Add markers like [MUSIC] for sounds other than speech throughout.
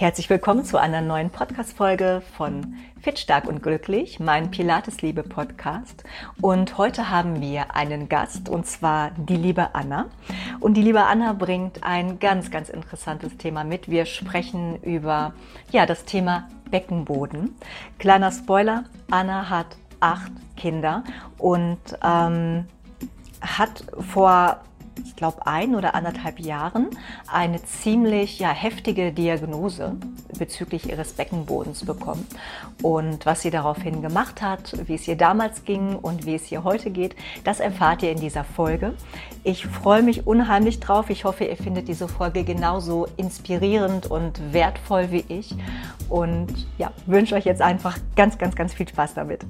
Herzlich willkommen zu einer neuen Podcast-Folge von Fit, Stark und Glücklich, mein Pilates-Liebe-Podcast. Und heute haben wir einen Gast, und zwar die liebe Anna. Und die liebe Anna bringt ein ganz, ganz interessantes Thema mit. Wir sprechen über, ja, das Thema Beckenboden. Kleiner Spoiler, Anna hat acht Kinder und ähm, hat vor ich glaube, ein oder anderthalb Jahren eine ziemlich ja, heftige Diagnose bezüglich ihres Beckenbodens bekommen. Und was sie daraufhin gemacht hat, wie es ihr damals ging und wie es ihr heute geht, das erfahrt ihr in dieser Folge. Ich freue mich unheimlich drauf. Ich hoffe, ihr findet diese Folge genauso inspirierend und wertvoll wie ich. Und ja, wünsche euch jetzt einfach ganz, ganz, ganz viel Spaß damit.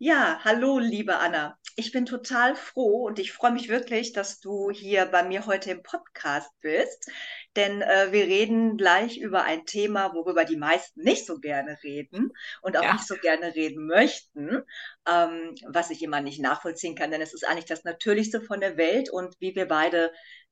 Ja, hallo, liebe Anna. Ich bin total froh und ich freue mich wirklich, dass du hier bei mir heute im Podcast bist, denn äh, wir reden gleich über ein Thema, worüber die meisten nicht so gerne reden und auch ja. nicht so gerne reden möchten, ähm, was ich immer nicht nachvollziehen kann, denn es ist eigentlich das Natürlichste von der Welt und wie wir beide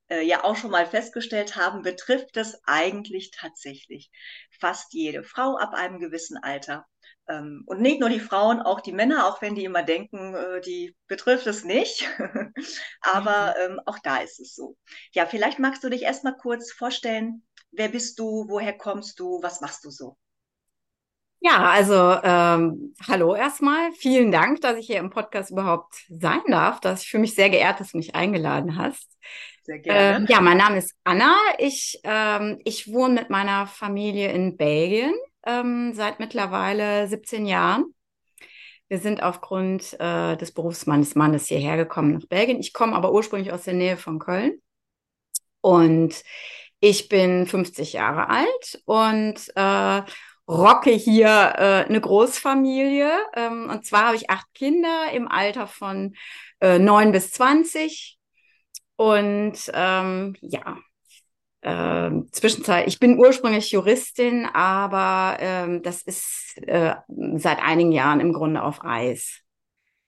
äh, ja auch schon mal festgestellt haben, betrifft es eigentlich tatsächlich fast jede Frau ab einem gewissen Alter. Ähm, und nicht nur die Frauen, auch die Männer, auch wenn die immer denken, äh, die betrifft es nicht. [LAUGHS] Aber mhm. ähm, auch da ist es so. Ja, vielleicht magst du dich erstmal kurz vorstellen, wer bist du, woher kommst du, was machst du so? Ja, also ähm, hallo erstmal. Vielen Dank, dass ich hier im Podcast überhaupt sein darf. Dass ich für mich sehr geehrt, dass du mich eingeladen hast. Sehr gerne. Ähm, ja, mein Name ist Anna. Ich, ähm, ich wohne mit meiner Familie in Belgien ähm, seit mittlerweile 17 Jahren. Wir sind aufgrund äh, des Berufs meines Mannes hierher gekommen nach Belgien. Ich komme aber ursprünglich aus der Nähe von Köln. Und ich bin 50 Jahre alt und äh, rocke hier äh, eine Großfamilie. Ähm, und zwar habe ich acht Kinder im Alter von äh, 9 bis 20. Und ähm, ja, äh, Zwischenzeit, ich bin ursprünglich Juristin, aber ähm, das ist äh, seit einigen Jahren im Grunde auf Eis.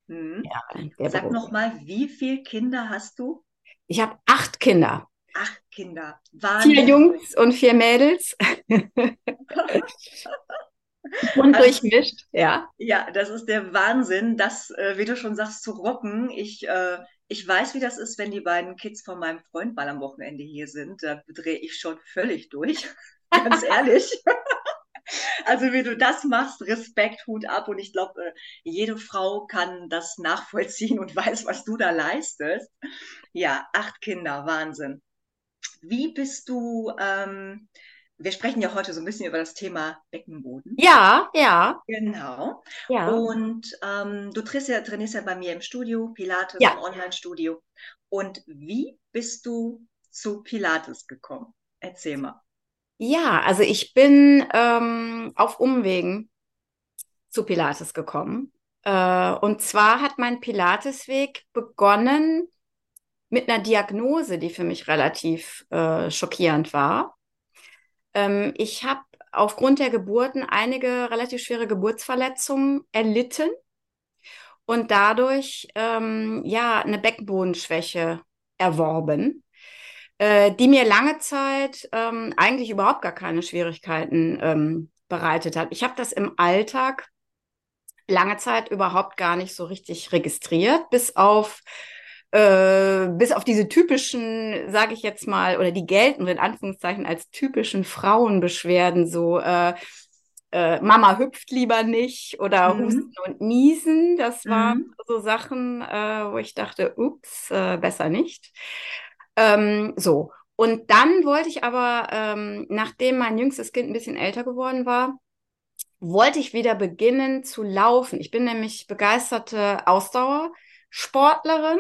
Hm. Ja, Sag nochmal, wie viele Kinder hast du? Ich habe acht Kinder. Acht Kinder. Wahnsinn. Vier Jungs und vier Mädels. [LAUGHS] und also, durchmischt, ja. Ja, das ist der Wahnsinn, das, äh, wie du schon sagst, zu rocken. Ich äh, ich weiß, wie das ist, wenn die beiden Kids von meinem Freund mal am Wochenende hier sind. Da drehe ich schon völlig durch. [LAUGHS] Ganz ehrlich. Also wie du das machst, Respekt, Hut ab. Und ich glaube, äh, jede Frau kann das nachvollziehen und [LAUGHS] weiß, was du da leistest. Ja, acht Kinder, Wahnsinn. Wie bist du ähm, wir sprechen ja heute so ein bisschen über das Thema Beckenboden. Ja, ja. Genau. Ja. Und ähm, du trainierst ja, trainierst ja bei mir im Studio, Pilates ja. im Online-Studio. Und wie bist du zu Pilates gekommen? Erzähl mal. Ja, also ich bin ähm, auf Umwegen zu Pilates gekommen. Äh, und zwar hat mein Pilatesweg begonnen mit einer Diagnose, die für mich relativ äh, schockierend war. Ähm, ich habe aufgrund der Geburten einige relativ schwere Geburtsverletzungen erlitten und dadurch ähm, ja eine Beckenbodenschwäche erworben, äh, die mir lange Zeit ähm, eigentlich überhaupt gar keine Schwierigkeiten ähm, bereitet hat. Ich habe das im Alltag lange Zeit überhaupt gar nicht so richtig registriert, bis auf äh, bis auf diese typischen, sage ich jetzt mal, oder die gelten in Anführungszeichen als typischen Frauenbeschwerden, so äh, äh, Mama hüpft lieber nicht oder mhm. Husten und Niesen. Das waren mhm. so Sachen, äh, wo ich dachte, ups, äh, besser nicht. Ähm, so. Und dann wollte ich aber, ähm, nachdem mein jüngstes Kind ein bisschen älter geworden war, wollte ich wieder beginnen zu laufen. Ich bin nämlich begeisterte Ausdauer. Sportlerin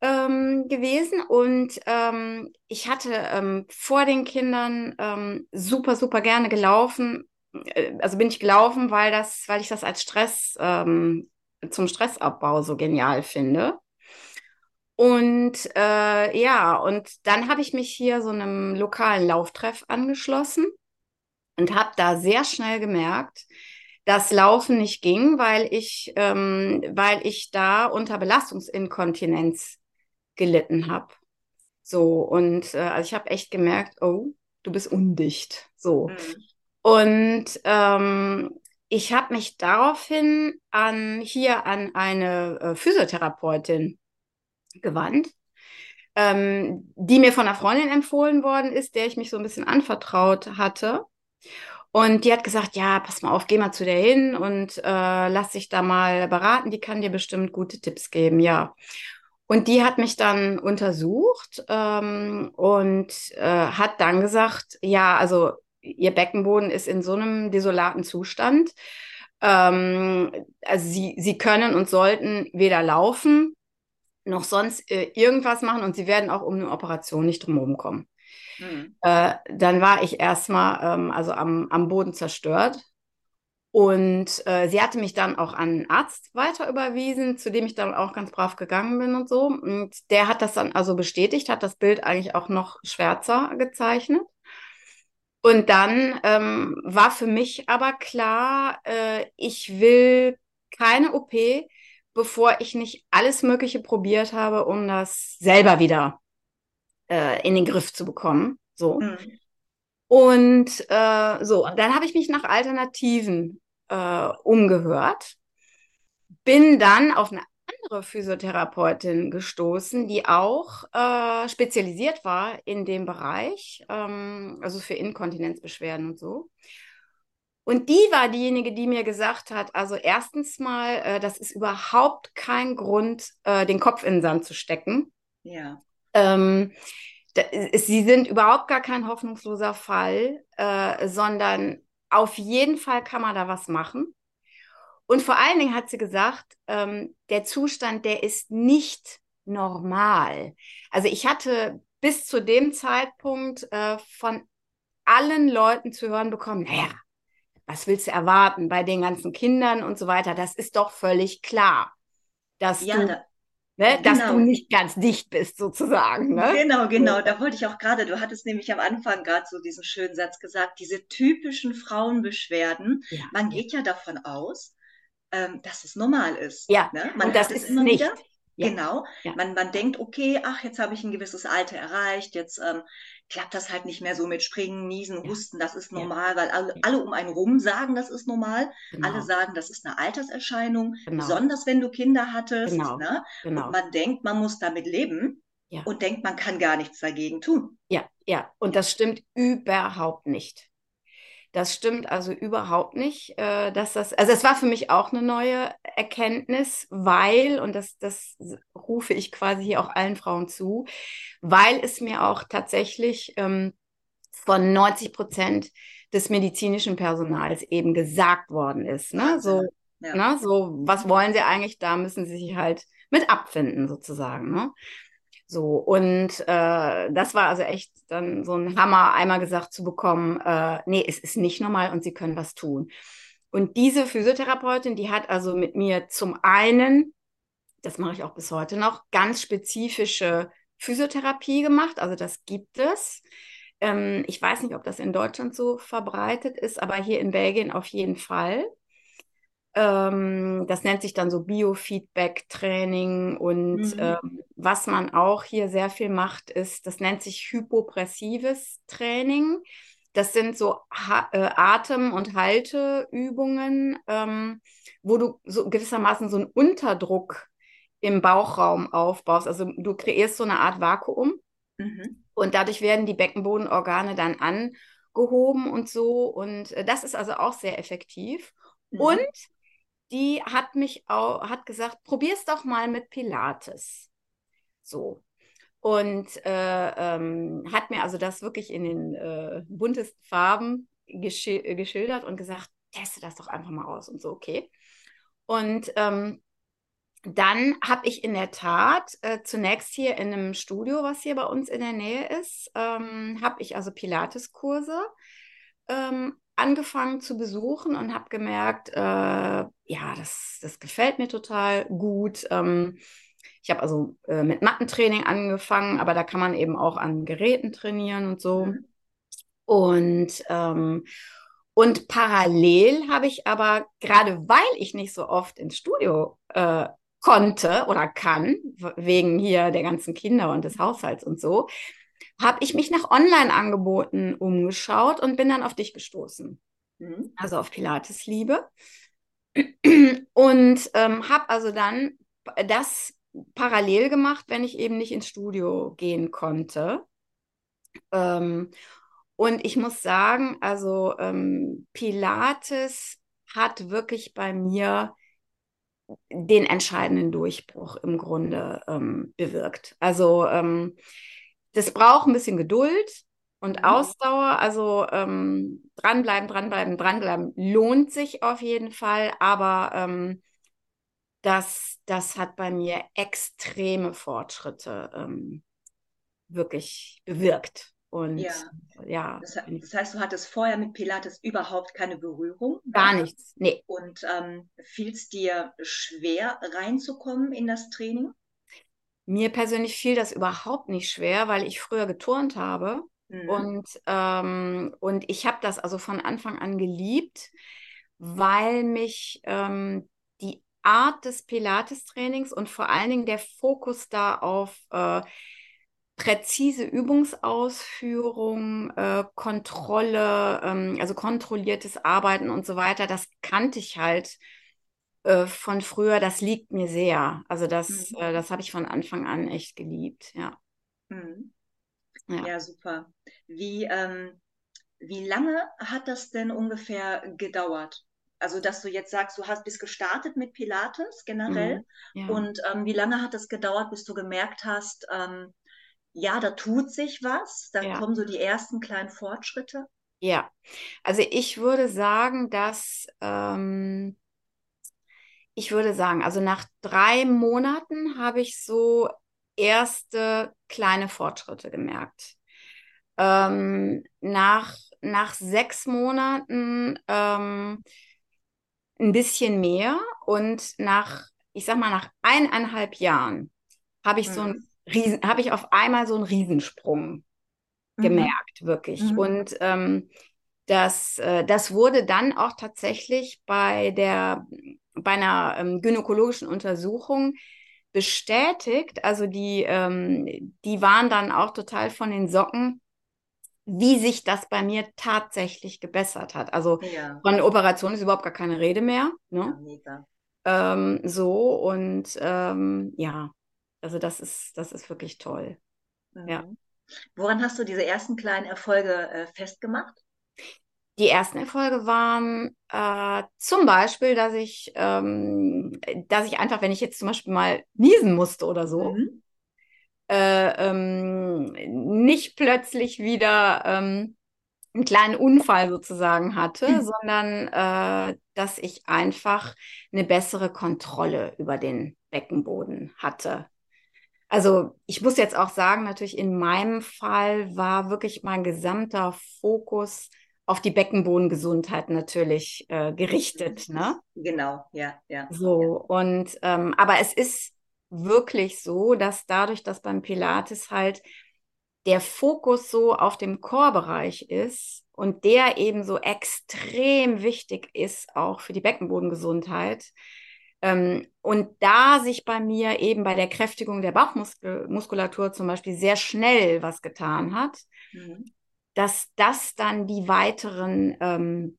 ähm, gewesen und ähm, ich hatte ähm, vor den Kindern ähm, super, super gerne gelaufen. Äh, also bin ich gelaufen, weil das, weil ich das als Stress ähm, zum Stressabbau so genial finde. Und äh, ja, und dann habe ich mich hier so einem lokalen Lauftreff angeschlossen und habe da sehr schnell gemerkt, das Laufen nicht ging, weil ich, ähm, weil ich da unter Belastungsinkontinenz gelitten habe. So, und äh, also ich habe echt gemerkt, oh, du bist undicht. So. Mhm. Und ähm, ich habe mich daraufhin an hier an eine äh, Physiotherapeutin gewandt, ähm, die mir von einer Freundin empfohlen worden ist, der ich mich so ein bisschen anvertraut hatte. Und die hat gesagt, ja, pass mal auf, geh mal zu der hin und äh, lass dich da mal beraten. Die kann dir bestimmt gute Tipps geben, ja. Und die hat mich dann untersucht ähm, und äh, hat dann gesagt, ja, also ihr Beckenboden ist in so einem desolaten Zustand. Ähm, also sie, sie können und sollten weder laufen noch sonst äh, irgendwas machen und sie werden auch um eine Operation nicht drumherum kommen. Mhm. Äh, dann war ich erstmal ähm, also am, am Boden zerstört. Und äh, sie hatte mich dann auch an einen Arzt weiter überwiesen, zu dem ich dann auch ganz brav gegangen bin und so. Und der hat das dann also bestätigt, hat das Bild eigentlich auch noch schwärzer gezeichnet. Und dann ähm, war für mich aber klar, äh, ich will keine OP, bevor ich nicht alles Mögliche probiert habe, um das selber wieder äh, in den Griff zu bekommen. So. Mhm. Und äh, so, dann habe ich mich nach Alternativen äh, umgehört, bin dann auf eine andere Physiotherapeutin gestoßen, die auch äh, spezialisiert war in dem Bereich, ähm, also für Inkontinenzbeschwerden und so. Und die war diejenige, die mir gesagt hat, also erstens mal, äh, das ist überhaupt kein Grund, äh, den Kopf in den Sand zu stecken. Ja. Ähm, da, sie sind überhaupt gar kein hoffnungsloser Fall, äh, sondern auf jeden Fall kann man da was machen. Und vor allen Dingen hat sie gesagt, ähm, der Zustand, der ist nicht normal. Also ich hatte bis zu dem Zeitpunkt äh, von allen Leuten zu hören bekommen, naja, was willst du erwarten bei den ganzen Kindern und so weiter? Das ist doch völlig klar, dass ja, du da, Ne, genau. dass du genau. nicht ganz dicht bist, sozusagen. Ne? Genau, genau. Da wollte ich auch gerade, du hattest nämlich am Anfang gerade so diesen schönen Satz gesagt, diese typischen Frauenbeschwerden. Ja. Man geht ja davon aus, ähm, dass es normal ist. Ja, ne? Man und das ist immer nicht. Wieder. Ja. Genau. Ja. Man, man denkt, okay, ach, jetzt habe ich ein gewisses Alter erreicht, jetzt ähm, klappt das halt nicht mehr so mit Springen, Niesen, Husten, das ist normal, weil alle, alle, um einen rum sagen, das ist normal. Genau. Alle sagen, das ist eine Alterserscheinung, genau. besonders wenn du Kinder hattest. Genau. Ne? genau. Und man denkt, man muss damit leben. Ja. Und denkt, man kann gar nichts dagegen tun. Ja, ja. Und das stimmt überhaupt nicht. Das stimmt also überhaupt nicht, äh, dass das, also es war für mich auch eine neue Erkenntnis, weil, und das, das rufe ich quasi hier auch allen Frauen zu, weil es mir auch tatsächlich ähm, von 90 Prozent des medizinischen Personals eben gesagt worden ist. Ne? So, ja. ne? so, was wollen sie eigentlich? Da müssen sie sich halt mit abfinden, sozusagen. Ne? So, und äh, das war also echt dann so ein Hammer, einmal gesagt zu bekommen, äh, nee, es ist nicht normal und sie können was tun. Und diese Physiotherapeutin, die hat also mit mir zum einen, das mache ich auch bis heute noch, ganz spezifische Physiotherapie gemacht. Also das gibt es. Ähm, ich weiß nicht, ob das in Deutschland so verbreitet ist, aber hier in Belgien auf jeden Fall. Ähm, das nennt sich dann so Biofeedback-Training und mhm. ähm, was man auch hier sehr viel macht, ist, das nennt sich hypopressives Training. Das sind so ha äh, Atem- und Halteübungen, ähm, wo du so gewissermaßen so einen Unterdruck im Bauchraum aufbaust. Also du kreierst so eine Art Vakuum mhm. und dadurch werden die Beckenbodenorgane dann angehoben und so. Und äh, das ist also auch sehr effektiv. Mhm. Und die hat mich auch, hat gesagt, probier's doch mal mit Pilates. So. Und äh, ähm, hat mir also das wirklich in den äh, buntesten Farben geschil geschildert und gesagt, teste das doch einfach mal aus und so, okay. Und ähm, dann habe ich in der Tat äh, zunächst hier in einem Studio, was hier bei uns in der Nähe ist, ähm, habe ich also Pilates-Kurse ähm, angefangen zu besuchen und habe gemerkt, äh, ja, das, das gefällt mir total gut. Ähm, ich habe also äh, mit Mattentraining angefangen, aber da kann man eben auch an Geräten trainieren und so. Mhm. Und, ähm, und parallel habe ich aber, gerade weil ich nicht so oft ins Studio äh, konnte oder kann, wegen hier der ganzen Kinder und des Haushalts und so, habe ich mich nach Online-Angeboten umgeschaut und bin dann auf dich gestoßen. Mhm. Also auf Pilates Liebe. [CLEARS THROAT] Und ähm, habe also dann das parallel gemacht, wenn ich eben nicht ins Studio gehen konnte. Ähm, und ich muss sagen, also ähm, Pilates hat wirklich bei mir den entscheidenden Durchbruch im Grunde ähm, bewirkt. Also ähm, das braucht ein bisschen Geduld und mhm. Ausdauer. Also ähm, dranbleiben, dranbleiben, dranbleiben lohnt sich auf jeden Fall. Aber ähm, das, das hat bei mir extreme Fortschritte ähm, wirklich bewirkt. Und ja, ja das, das, heißt, du hattest vorher mit Pilates überhaupt keine Berührung? Gar ne? nichts, nee. Und ähm, fiel es dir schwer, reinzukommen in das Training? Mir persönlich fiel das überhaupt nicht schwer, weil ich früher geturnt habe. Mhm. Und, ähm, und ich habe das also von Anfang an geliebt, weil mich ähm, die Art des Pilates-Trainings und vor allen Dingen der Fokus da auf äh, präzise Übungsausführung, äh, Kontrolle, ähm, also kontrolliertes Arbeiten und so weiter, das kannte ich halt äh, von früher. Das liegt mir sehr. Also das, mhm. äh, das habe ich von Anfang an echt geliebt, ja. Mhm. Ja. ja. super. Wie, ähm, wie lange hat das denn ungefähr gedauert? Also, dass du jetzt sagst, du hast bis gestartet mit Pilates generell. Mhm. Ja. Und ähm, wie lange hat das gedauert, bis du gemerkt hast, ähm, ja, da tut sich was, da ja. kommen so die ersten kleinen Fortschritte. Ja, also ich würde sagen, dass ähm, ich würde sagen, also nach drei Monaten habe ich so erste kleine Fortschritte gemerkt. Ähm, nach, nach sechs Monaten ähm, ein bisschen mehr und nach, ich sag mal, nach eineinhalb Jahren habe ich mhm. so ein Riesen, habe ich auf einmal so einen Riesensprung mhm. gemerkt, wirklich. Mhm. Und ähm, das, äh, das wurde dann auch tatsächlich bei der bei einer ähm, gynäkologischen Untersuchung bestätigt. Also die, ähm, die waren dann auch total von den Socken, wie sich das bei mir tatsächlich gebessert hat. Also ja. von Operation ist überhaupt gar keine Rede mehr. Ne? Ja, ähm, so und ähm, ja, also das ist, das ist wirklich toll. Mhm. Ja. Woran hast du diese ersten kleinen Erfolge äh, festgemacht? Die ersten Erfolge waren äh, zum Beispiel, dass ich, ähm, dass ich einfach, wenn ich jetzt zum Beispiel mal niesen musste oder so, mhm. äh, ähm, nicht plötzlich wieder ähm, einen kleinen Unfall sozusagen hatte, mhm. sondern äh, dass ich einfach eine bessere Kontrolle über den Beckenboden hatte. Also ich muss jetzt auch sagen, natürlich in meinem Fall war wirklich mein gesamter Fokus auf die Beckenbodengesundheit natürlich äh, gerichtet. Ne? Genau, ja, ja. So, ja. und ähm, aber es ist wirklich so, dass dadurch, dass beim Pilates halt der Fokus so auf dem Chorbereich ist und der eben so extrem wichtig ist, auch für die Beckenbodengesundheit, ähm, und da sich bei mir eben bei der Kräftigung der Bauchmuskulatur zum Beispiel sehr schnell was getan hat, mhm. Dass das dann die weiteren, ähm,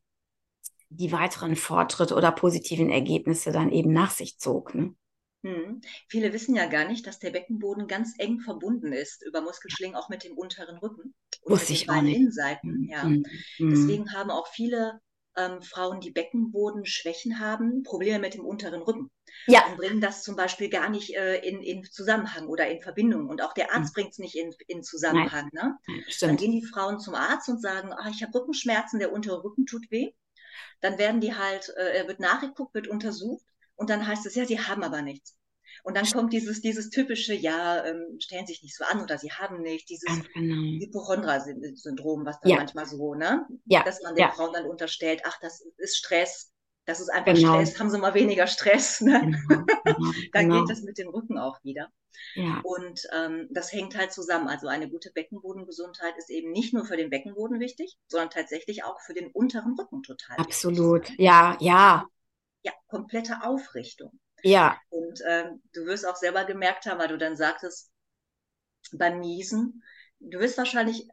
die weiteren Fortschritte oder positiven Ergebnisse dann eben nach sich zog. Ne? Hm. Viele wissen ja gar nicht, dass der Beckenboden ganz eng verbunden ist über Muskelschlingen auch mit dem unteren Rücken. Wusste ich auch nicht. Innenseiten, ja. Hm. Deswegen haben auch viele ähm, Frauen, die Beckenbodenschwächen haben, Probleme mit dem unteren Rücken. Ja. Und bringen das zum Beispiel gar nicht äh, in, in Zusammenhang oder in Verbindung. Und auch der Arzt mhm. bringt es nicht in, in Zusammenhang. Ne? Dann gehen die Frauen zum Arzt und sagen, ah, ich habe Rückenschmerzen, der untere Rücken tut weh. Dann werden die halt, äh, wird nachgeguckt, wird untersucht und dann heißt es, ja, sie haben aber nichts. Und dann kommt dieses, dieses typische, ja, ähm, stellen sich nicht so an oder sie haben nicht, dieses genau. Hypochondra-Syndrom, was dann ja. manchmal so, ne? Ja. Dass man den ja. Frauen dann unterstellt, ach, das ist Stress, das ist einfach genau. Stress, haben sie mal weniger Stress, ne? Genau. Genau. [LAUGHS] dann genau. geht das mit dem Rücken auch wieder. Ja. Und ähm, das hängt halt zusammen. Also eine gute Beckenbodengesundheit ist eben nicht nur für den Beckenboden wichtig, sondern tatsächlich auch für den unteren Rücken total Absolut. wichtig. Absolut, ja, ja. Ja, komplette Aufrichtung. Ja. Und ähm, du wirst auch selber gemerkt haben, weil du dann sagtest, beim Niesen, du wirst wahrscheinlich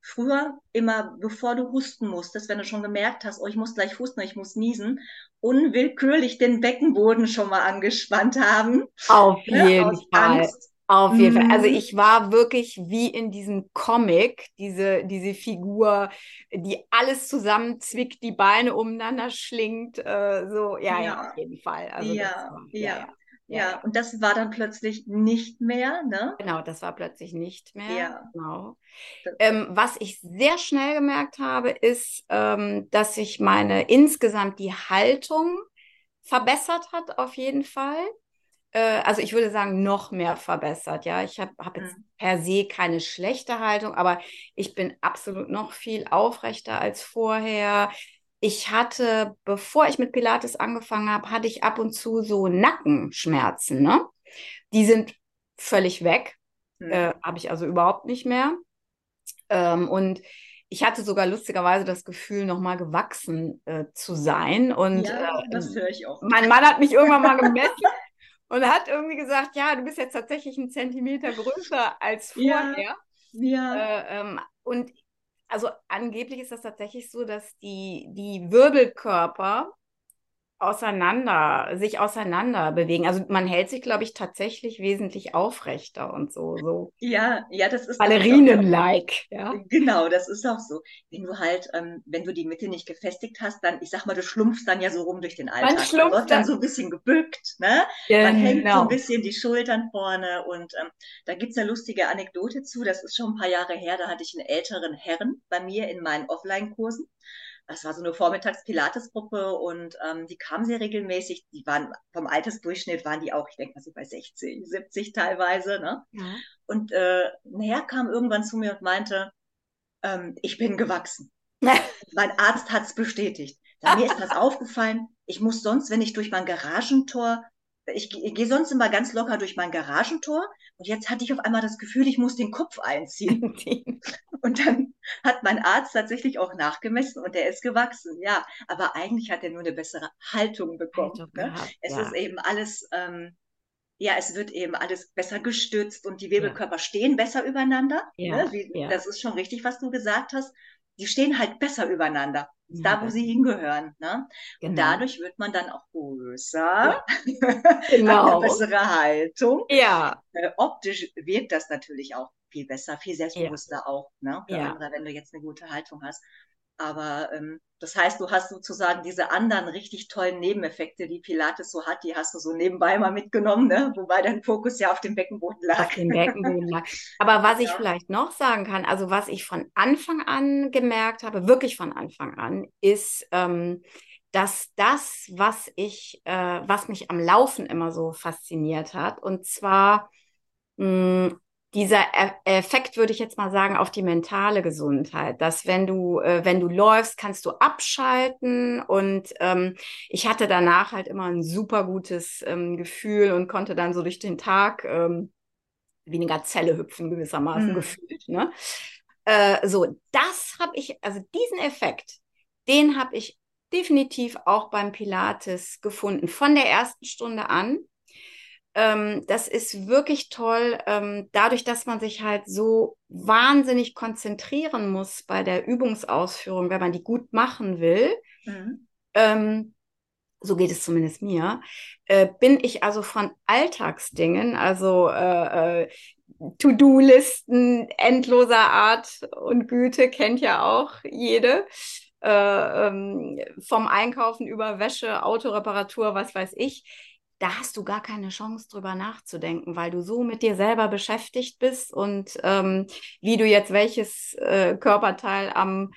früher immer, bevor du husten musstest, wenn du schon gemerkt hast, oh, ich muss gleich husten, ich muss niesen, unwillkürlich den Beckenboden schon mal angespannt haben. Auf ne, jeden Fall. Angst. Auf jeden Fall. Also mhm. ich war wirklich wie in diesem Comic, diese, diese Figur, die alles zusammenzwickt, die Beine umeinander schlingt. Äh, so, ja, ja, ja, auf jeden Fall. Also ja, war, ja, ja. Ja, ja, und das war dann plötzlich nicht mehr, ne? Genau, das war plötzlich nicht mehr. Ja. Genau. Ähm, was ich sehr schnell gemerkt habe, ist, ähm, dass sich meine insgesamt die Haltung verbessert hat, auf jeden Fall. Äh, also ich würde sagen, noch mehr verbessert. Ja, ich habe hab jetzt mhm. per se keine schlechte Haltung, aber ich bin absolut noch viel aufrechter als vorher ich hatte, bevor ich mit Pilates angefangen habe, hatte ich ab und zu so Nackenschmerzen. Ne? Die sind völlig weg. Mhm. Äh, habe ich also überhaupt nicht mehr. Ähm, und ich hatte sogar lustigerweise das Gefühl, nochmal gewachsen äh, zu sein. Und ja, äh, das höre ich auch. Mein Mann hat mich irgendwann mal [LAUGHS] gemessen und hat irgendwie gesagt, ja, du bist jetzt tatsächlich einen Zentimeter größer als vorher. Ja. ja. Äh, ähm, und also angeblich ist das tatsächlich so, dass die, die Wirbelkörper auseinander, sich auseinander bewegen. Also man hält sich, glaube ich, tatsächlich wesentlich aufrechter und so. so. Ja, ja, das ist Ballerinen-like. Ja? Genau, das ist auch so. Wenn du halt, ähm, wenn du die Mitte nicht gefestigt hast, dann, ich sag mal, du schlumpfst dann ja so rum durch den Alltag. Man schlumpft wird dann so ein bisschen gebückt, ne? Genau. Man hängt so ein bisschen die Schultern vorne und ähm, da gibt's eine lustige Anekdote zu. Das ist schon ein paar Jahre her, da hatte ich einen älteren Herren bei mir in meinen Offline-Kursen das war so eine Vormittags-Pilates-Gruppe und ähm, die kamen sehr regelmäßig. Die waren vom Altersdurchschnitt waren die auch, ich denke mal so bei 60, 70 teilweise. Ne? Ja. Und äh, nachher kam irgendwann zu mir und meinte, ähm, ich bin gewachsen. [LAUGHS] mein Arzt hat es bestätigt. Da, mir ist das aufgefallen. Ich muss sonst, wenn ich durch mein Garagentor ich, ich gehe sonst immer ganz locker durch mein Garagentor und jetzt hatte ich auf einmal das Gefühl, ich muss den Kopf einziehen. [LAUGHS] und dann hat mein Arzt tatsächlich auch nachgemessen und der ist gewachsen, ja. Aber eigentlich hat er nur eine bessere Haltung bekommen. Haltung ne? gehabt, es ja. ist eben alles, ähm, ja, es wird eben alles besser gestützt und die Wirbelkörper ja. stehen besser übereinander. Ja, ne? Wie, das ist schon richtig, was du gesagt hast. Die stehen halt besser übereinander da, wo sie hingehören. Ne? Genau. Und dadurch wird man dann auch größer, ja. [LAUGHS] genau. eine bessere Haltung. Ja. Äh, optisch wirkt das natürlich auch viel besser, viel selbstbewusster ja. auch, ne? Für ja. andere, wenn du jetzt eine gute Haltung hast. Aber ähm, das heißt, du hast sozusagen diese anderen richtig tollen Nebeneffekte, die Pilates so hat, die hast du so nebenbei mal mitgenommen, ne? wobei dein Fokus ja auf dem Beckenboden lag. Auf dem Beckenboden lag. Aber was ich vielleicht noch sagen kann, also was ich von Anfang an gemerkt habe, wirklich von Anfang an, ist, ähm, dass das, was ich, äh, was mich am Laufen immer so fasziniert hat, und zwar mh, hm, dieser Effekt, würde ich jetzt mal sagen, auf die mentale Gesundheit, dass wenn du, äh, wenn du läufst, kannst du abschalten und ähm, ich hatte danach halt immer ein super gutes ähm, Gefühl und konnte dann so durch den Tag ähm, weniger Zelle hüpfen gewissermaßen mhm. gefühlt. Ne? Äh, so, das habe ich, also diesen Effekt, den habe ich definitiv auch beim Pilates gefunden, von der ersten Stunde an ähm, das ist wirklich toll, ähm, dadurch, dass man sich halt so wahnsinnig konzentrieren muss bei der Übungsausführung, wenn man die gut machen will. Mhm. Ähm, so geht es zumindest mir, äh, bin ich also von Alltagsdingen, also äh, äh, To-Do-Listen endloser Art und Güte kennt ja auch jede. Äh, ähm, vom Einkaufen über Wäsche, Autoreparatur, was weiß ich da hast du gar keine Chance drüber nachzudenken, weil du so mit dir selber beschäftigt bist und ähm, wie du jetzt welches äh, Körperteil am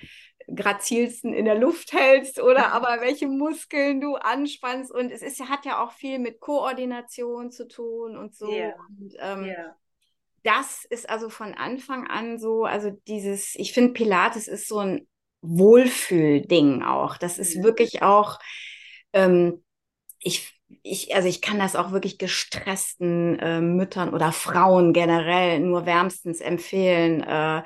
grazilsten in der Luft hältst oder [LAUGHS] aber welche Muskeln du anspannst. Und es ist, hat ja auch viel mit Koordination zu tun und so. Yeah. Und, ähm, yeah. Das ist also von Anfang an so, also dieses, ich finde, Pilates ist so ein Wohlfühlding auch. Das ist mhm. wirklich auch, ähm, ich ich, also ich kann das auch wirklich gestressten äh, Müttern oder Frauen generell nur wärmstens empfehlen. Äh,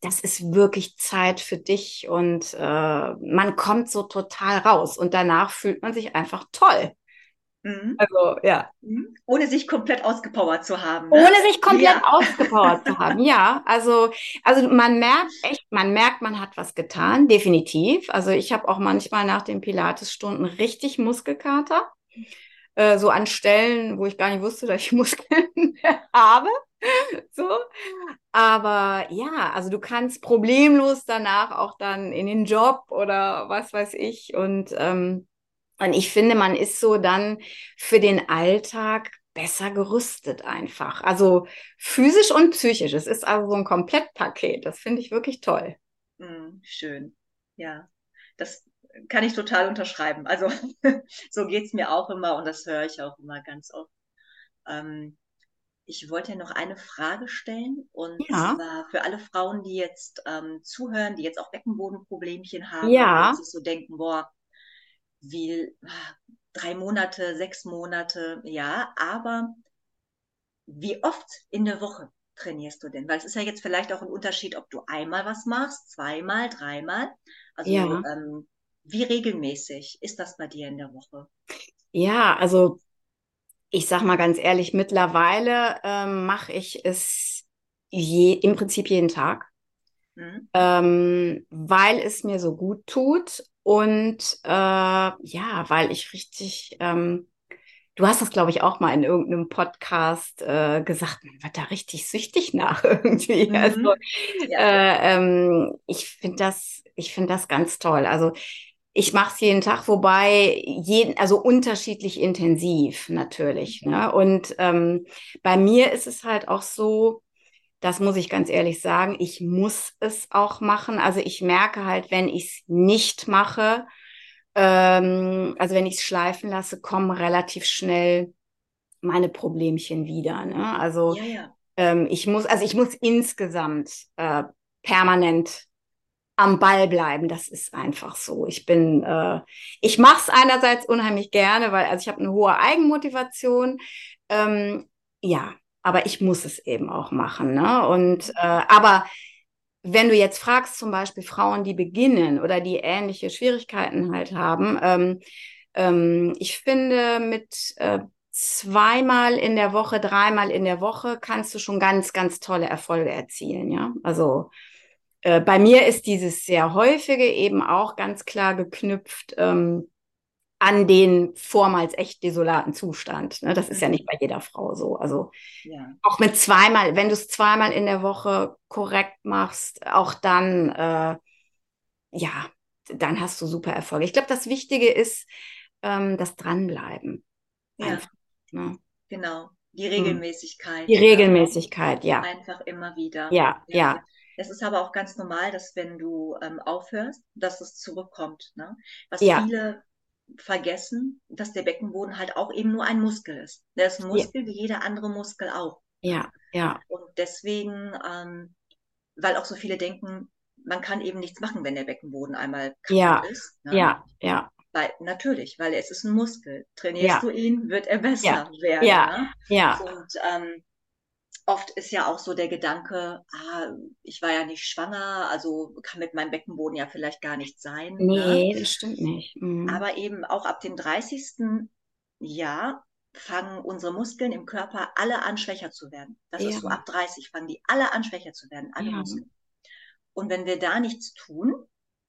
das ist wirklich Zeit für dich und äh, man kommt so total raus und danach fühlt man sich einfach toll. Mhm. Also, ja. Mhm. Ohne sich komplett ausgepowert zu haben. Ne? Ohne sich komplett Ja. ausgepowert zu haben, ja. Also, also man merkt echt, man merkt, man hat was getan, definitiv. Also ich habe auch manchmal nach den Pilatesstunden richtig Muskelkater. Äh, so an Stellen, wo ich gar nicht wusste, dass ich [LAUGHS] Muskeln habe. So. Aber ja, also du kannst problemlos danach auch dann in den Job oder was weiß ich. Und, ähm, und ich finde, man ist so dann für den Alltag besser gerüstet einfach. Also physisch und psychisch. Es ist also so ein Komplettpaket. Das finde ich wirklich toll. Mhm, schön. Ja, das kann ich total unterschreiben. Also [LAUGHS] so geht's mir auch immer und das höre ich auch immer ganz oft. Ähm, ich wollte ja noch eine Frage stellen und Ja, zwar für alle Frauen, die jetzt ähm, zuhören, die jetzt auch Beckenbodenproblemchen haben ja, und sich so denken, boah, wie drei Monate, sechs Monate, ja, aber wie oft in der Woche trainierst du denn? Weil es ist ja jetzt vielleicht auch ein Unterschied, ob du einmal was machst, zweimal, dreimal. Also ja. ähm, wie regelmäßig ist das bei dir in der Woche? Ja, also ich sag mal ganz ehrlich, mittlerweile ähm, mache ich es je, im Prinzip jeden Tag. Hm? ähm, weil es mir so gut tut und äh, ja, weil ich richtig, ähm, du hast das, glaube ich, auch mal in irgendeinem Podcast äh, gesagt, man wird da richtig süchtig nach [LAUGHS] irgendwie. Also Mhm. Ja. äh, ähm, ich finde das, ich finde das ganz toll. Also ich mache es jeden Tag, wobei jeden, also unterschiedlich intensiv natürlich. Ne? Und ähm, bei mir ist es halt auch so, das muss ich ganz ehrlich sagen. Ich muss es auch machen. Also ich merke halt, wenn ich es nicht mache, ähm, also wenn ich es schleifen lasse, kommen relativ schnell meine Problemchen wieder. Ne? Also Ja, ja. ähm, ich muss, also ich muss insgesamt äh, permanent am Ball bleiben. Das ist einfach so. Ich bin, äh, ich mache es einerseits unheimlich gerne, weil also ich habe eine hohe Eigenmotivation. Ähm, ja, aber ich muss es eben auch machen. Ne? Und äh, aber wenn du jetzt fragst, zum Beispiel Frauen, die beginnen oder die ähnliche Schwierigkeiten halt haben, ähm, ähm, ich finde, mit äh, zweimal in der Woche, dreimal in der Woche kannst du schon ganz, ganz tolle Erfolge erzielen. Ja, also äh, bei mir ist dieses sehr häufige eben auch ganz klar geknüpft ähm, an den vormals echt desolaten Zustand. Ne? Das ist ja Mhm. nicht bei jeder Frau so. Also Ja. auch mit zweimal, wenn du es zweimal in der Woche korrekt machst, auch dann, äh, ja, dann hast du super Erfolge. Ich glaube, das Wichtige ist ähm, das Dranbleiben. Ja, Einfach. Ne? genau. Die Hm. Regelmäßigkeit, Die ne? Regelmäßigkeit, ja. Einfach immer wieder. Ja, ja, Es ist aber auch ganz normal, dass wenn du ähm, aufhörst, dass es zurückkommt. Ne? Was ja, viele vergessen, dass der Beckenboden halt auch eben nur ein Muskel ist. Der ist ein ja, Muskel wie jeder andere Muskel auch. ja, ja, Und deswegen, ähm, weil auch so viele denken, man kann eben nichts machen, wenn der Beckenboden einmal ja, kaputt ist. Ne? ja, ja, Weil, natürlich, weil es ist ein Muskel. Trainierst ja, du ihn, wird er ja, besser werden. ja, Ne? ja, Und ähm, oft ist ja auch so der Gedanke, ah, ich war ja nicht schwanger, also kann mit meinem Beckenboden ja vielleicht gar nicht sein. Ne? nee, das stimmt nicht. Mhm. Aber eben auch ab dem 30. Jahr fangen unsere Muskeln im Körper alle an, schwächer zu werden. Das ist Ja, so ab 30 fangen die alle an, schwächer zu werden, alle ja, Muskeln. Und wenn wir da nichts tun,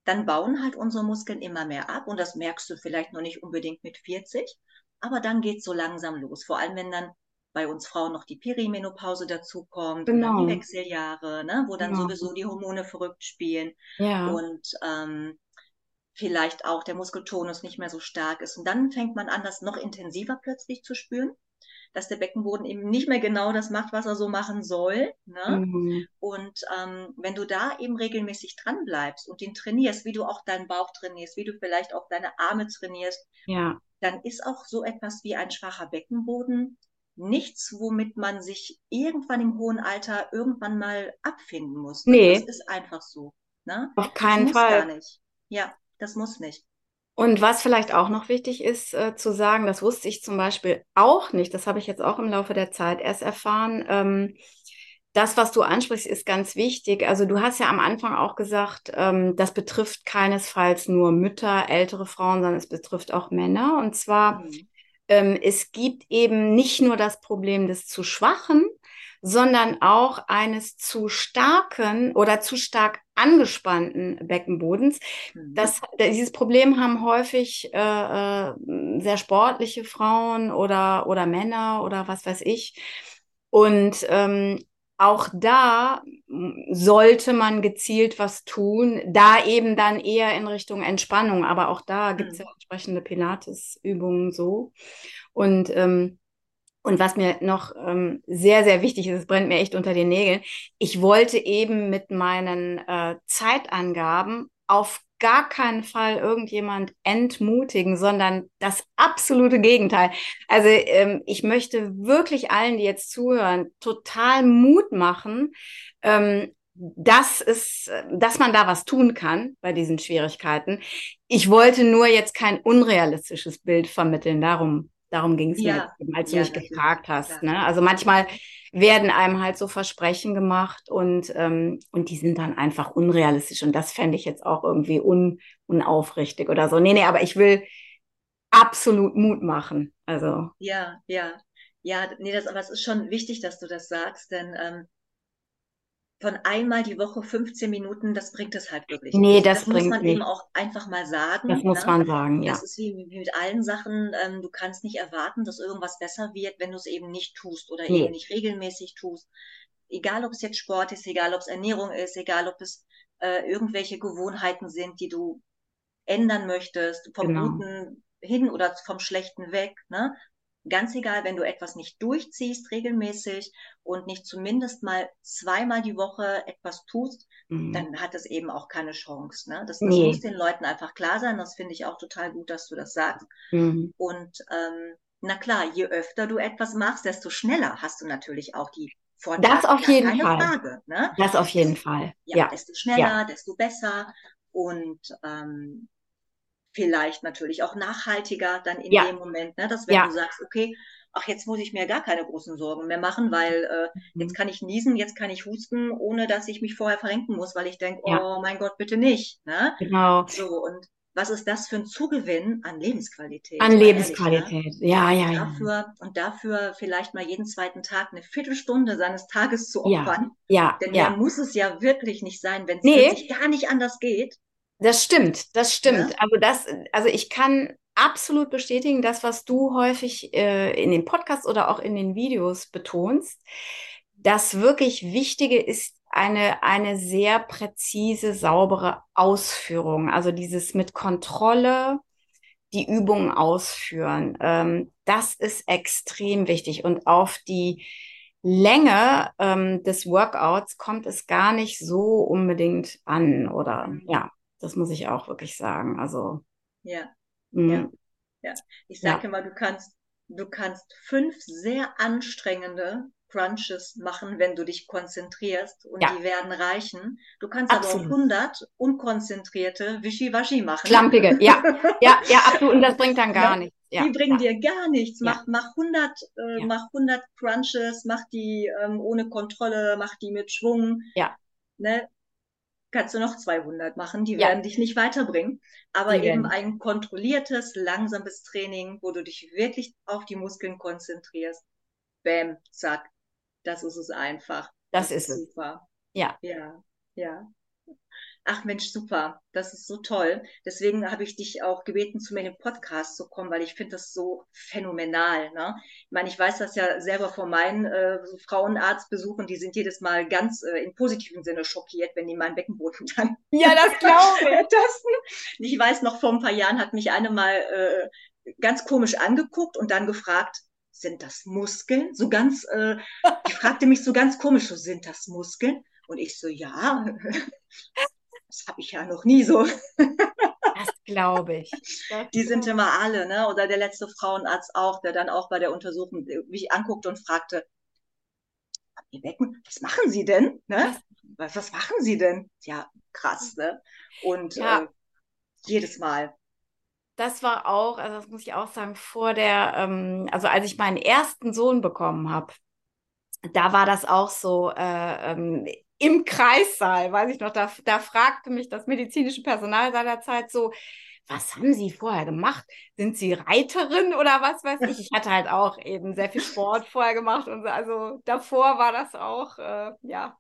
dann bauen halt unsere Muskeln immer mehr ab. Und das merkst du vielleicht noch nicht unbedingt mit 40, aber dann geht's so langsam los. Vor allem, wenn dann bei uns Frauen noch die Perimenopause dazukommt dann die genau, Wechseljahre, ne, wo dann genau, sowieso die Hormone verrückt spielen ja, und ähm, vielleicht auch der Muskeltonus nicht mehr so stark ist. Und dann fängt man an, das noch intensiver plötzlich zu spüren, dass der Beckenboden eben nicht mehr genau das macht, was er so machen soll. Ne? mhm. Und ähm, wenn du da eben regelmäßig dran bleibst und ihn trainierst, wie du auch deinen Bauch trainierst, wie du vielleicht auch deine Arme trainierst, ja, dann ist auch so etwas wie ein schwacher Beckenboden nichts, womit man sich irgendwann im hohen Alter irgendwann mal abfinden muss. Ne? Das nee, ist einfach so. Ne? auf Das keinen muss gar Fall. nicht. Ja, das muss nicht. Und was vielleicht auch noch wichtig ist äh, zu sagen, das wusste ich zum Beispiel auch nicht, das habe ich jetzt auch im Laufe der Zeit erst erfahren. Ähm, das, was du ansprichst, ist ganz wichtig. Also du hast ja am Anfang auch gesagt, ähm, das betrifft keinesfalls nur Mütter, ältere Frauen, sondern es betrifft auch Männer. Und zwar Mhm. Ähm, es gibt eben nicht nur das Problem des zu schwachen, sondern auch eines zu starken oder zu stark angespannten Beckenbodens. Mhm. Das, dieses Problem haben häufig äh, äh, sehr sportliche Frauen oder, oder Männer oder was weiß ich. Und ähm, auch da sollte man gezielt was tun, da eben dann eher in Richtung Entspannung, aber auch da gibt es ja mhm. Entsprechende Pilates-Übungen so. Und ähm, und was mir noch ähm, sehr, sehr wichtig ist, es brennt mir echt unter den Nägeln, ich wollte eben mit meinen äh, Zeitangaben auf gar keinen Fall irgendjemand entmutigen, sondern das absolute Gegenteil. Also ähm, ich möchte wirklich allen, die jetzt zuhören, total Mut machen, ähm, dass es, dass man da was tun kann bei diesen Schwierigkeiten. Ich wollte nur jetzt kein unrealistisches Bild vermitteln. Darum Darum ging es ja. mir, als du ja, mich gefragt hast. Ne? Also manchmal werden einem halt so Versprechen gemacht und, ähm, und die sind dann einfach unrealistisch. Und das fände ich jetzt auch irgendwie un, unaufrichtig oder so. Nee, nee, aber ich will absolut Mut machen. Also. Ja, ja. Ja, nee, das, aber es ist schon wichtig, dass du das sagst, denn ähm, von einmal die Woche 15 Minuten, das bringt es halt wirklich nee, nicht. Das, das muss man nicht. eben auch einfach mal sagen. Das muss ne? man sagen, ja. Das ist wie, wie mit allen Sachen, ähm, du kannst nicht erwarten, dass irgendwas besser wird, wenn du es eben nicht tust oder nee. eben nicht regelmäßig tust. Egal, ob es jetzt Sport ist, egal, ob es Ernährung ist, egal, ob es äh, irgendwelche Gewohnheiten sind, die du ändern möchtest, vom genau. Guten hin oder vom Schlechten weg. Ne? Ganz egal, wenn du etwas nicht durchziehst regelmäßig und nicht zumindest mal zweimal die Woche etwas tust, mhm. dann hat es eben auch keine Chance. Ne? Das, das nee. muss den Leuten einfach klar sein. Das finde ich auch total gut, dass du das sagst. Mhm. Und ähm, na klar, je öfter du etwas machst, desto schneller hast du natürlich auch die Vorteile. Das auf jeden Fall. Frage, ne? Das auf jeden Fall. Ja, ja. desto schneller, ja. desto besser. Und ähm, vielleicht natürlich auch nachhaltiger dann in ja. dem Moment, ne? dass wenn ja. du sagst, okay, ach, jetzt muss ich mir gar keine großen Sorgen mehr machen, weil äh, mhm. jetzt kann ich niesen, jetzt kann ich husten, ohne dass ich mich vorher verrenken muss, weil ich denke, ja. oh mein Gott, bitte nicht. Ne? Genau. So, und was ist das für ein Zugewinn an Lebensqualität? An Lebensqualität, ehrlich, ne? ja, ja, ja. Dafür, und dafür vielleicht mal jeden zweiten Tag eine Viertelstunde seines Tages zu opfern. Ja, ja Denn ja. muss es ja wirklich nicht sein, wenn es nee. wirklich gar nicht anders geht. Das stimmt, das stimmt. Ja. Also das, also ich kann absolut bestätigen, das, was du häufig äh, in den Podcasts oder auch in den Videos betonst. Das wirklich Wichtige ist eine, eine sehr präzise, saubere Ausführung. Also dieses mit Kontrolle die Übungen ausführen. Ähm, das ist extrem wichtig. Und auf die Länge ähm, des Workouts kommt es gar nicht so unbedingt an. Oder ja, das muss ich auch wirklich sagen. Also. Ja. Mhm. Ja. ja. Ich sage ja. immer, du kannst, du kannst fünf sehr anstrengende Crunches machen, wenn du dich konzentrierst und ja. die werden reichen. Du kannst absolut. aber auch 100 unkonzentrierte Wischiwaschi machen. Schlampige, ja, [LAUGHS] ja, ja, absolut. Und das bringt dann gar ja, nichts. Ja, die bringen dir gar nichts. Mach, mach 100, äh, mach 100 Crunches, mach die ähm, ohne Kontrolle, mach die mit Schwung. Ja. Ne? Kannst du noch 200 machen, die ja. werden dich nicht weiterbringen. Aber die eben werden. ein kontrolliertes, langsames Training, wo du dich wirklich auf die Muskeln konzentrierst. Bäm, zack. Das ist es einfach. Das, das ist, ist super. Ja. Ja, ja. Ach Mensch, super, das ist so toll. Deswegen habe ich dich auch gebeten, zu mir in den Podcast zu kommen, weil ich finde das so phänomenal. Ne? Ich meine, ich weiß das ja selber von meinen äh, Frauenarztbesuchen, die sind jedes Mal ganz äh, im positiven Sinne schockiert, wenn die meinen Beckenboden [LAUGHS] dann. Ja, das glaube ich. [LAUGHS] Ich weiß noch, vor ein paar Jahren hat mich eine mal äh, ganz komisch angeguckt und dann gefragt, sind das Muskeln? So ganz, äh, die fragte mich so ganz komisch, so sind das Muskeln? Und ich so, ja [LAUGHS] das habe ich ja noch nie so. [LAUGHS] Das glaube ich. Das die sind immer alle, ne? Oder der letzte Frauenarzt auch, der dann auch bei der Untersuchung mich anguckte und fragte, ihr Becken, was machen Sie denn? Ne? Was, was machen Sie denn? Ja, krass, ne? Und ja. äh, jedes Mal. Das war auch, also das muss ich auch sagen, vor der, ähm, also als ich meinen ersten Sohn bekommen habe, da war das auch so, äh, ähm, im Kreissaal, weiß ich noch, da, da fragte mich das medizinische Personal seinerzeit so, was haben Sie vorher gemacht? Sind Sie Reiterin oder was weiß ich? Ich hatte halt auch eben sehr viel Sport [LAUGHS] vorher gemacht und so. Also davor war das auch, äh, ja,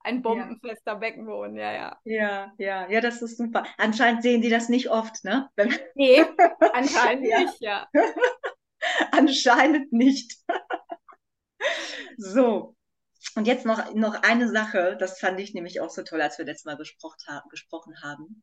ein bombenfester ja. Beckenboden, ja, ja. Ja, ja, ja, das ist super. Anscheinend sehen die das nicht oft, ne? [LAUGHS] Nee, anscheinend [LAUGHS] ja. nicht, ja. anscheinend nicht. so. Und jetzt noch, noch eine Sache, das fand ich nämlich auch so toll, als wir letztes Mal gesprochen haben.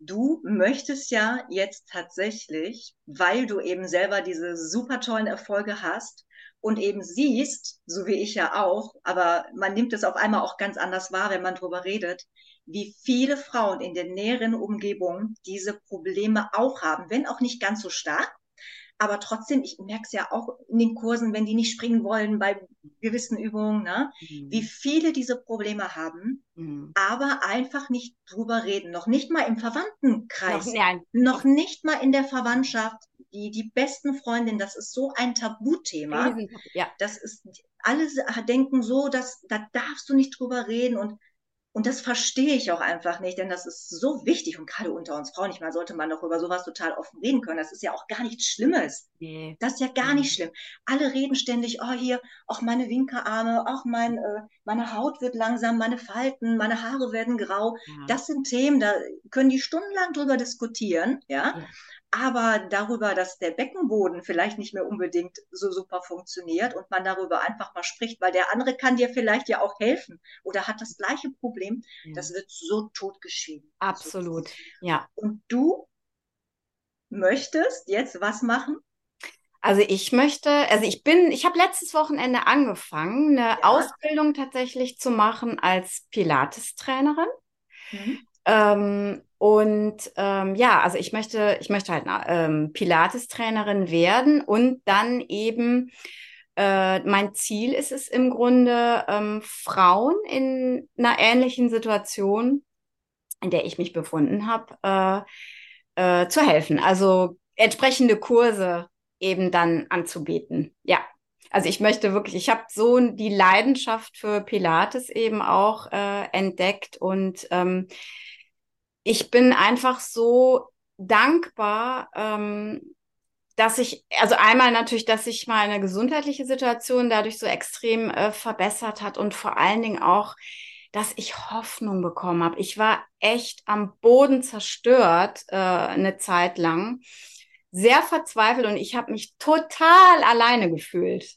Du möchtest ja jetzt tatsächlich, weil du eben selber diese super tollen Erfolge hast, und eben siehst, so wie ich ja auch, aber man nimmt es auf einmal auch ganz anders wahr, wenn man drüber redet, wie viele Frauen in der näheren Umgebung diese Probleme auch haben, wenn auch nicht ganz so stark, aber trotzdem, ich merke es ja auch in den Kursen, wenn die nicht springen wollen bei gewissen Übungen, ne? Mhm. wie viele diese Probleme haben, mhm. aber einfach nicht drüber reden. Noch nicht mal im Verwandtenkreis, noch, noch nicht mal in der Verwandtschaft, die, die besten Freundinnen, das ist so ein Tabuthema. Ja. Das ist, alle denken so, dass da darfst du nicht drüber reden und und das verstehe ich auch einfach nicht, denn das ist so wichtig und gerade unter uns Frauen, ich meine, sollte man doch über sowas total offen reden können. Das ist ja auch gar nichts Schlimmes. Nee. Das ist ja gar nicht schlimm. Alle reden ständig, oh hier, auch meine Winkerarme, auch mein, äh, meine Haut wird langsam, meine Falten, meine Haare werden grau. Ja. Das sind Themen, da können die stundenlang drüber diskutieren, ja. ja aber darüber, dass der Beckenboden vielleicht nicht mehr unbedingt so super funktioniert und man darüber einfach mal spricht, weil der andere kann dir vielleicht ja auch helfen oder hat das gleiche Problem, ja. das wird so totgeschrieben. Absolut, ja. Und du möchtest jetzt was machen? Also ich möchte, also ich bin, ich habe letztes Wochenende angefangen, eine ja. Ausbildung tatsächlich zu machen als Pilates-Trainerin. Mhm. Ähm, und ähm, ja, also ich möchte, ich möchte halt ähm, Pilates-Trainerin werden und dann eben äh, mein Ziel ist es im Grunde, ähm, Frauen in einer ähnlichen Situation, in der ich mich befunden habe, äh, äh, zu helfen. Also entsprechende Kurse eben dann anzubieten. Ja. Also ich möchte wirklich, ich habe so die Leidenschaft für Pilates eben auch äh, entdeckt und ähm, ich bin einfach so dankbar, ähm, dass ich, also einmal natürlich, dass sich meine gesundheitliche Situation dadurch so extrem äh, verbessert hat und vor allen Dingen auch, dass ich Hoffnung bekommen habe. Ich war echt am Boden zerstört äh, eine Zeit lang, sehr verzweifelt und ich habe mich total alleine gefühlt.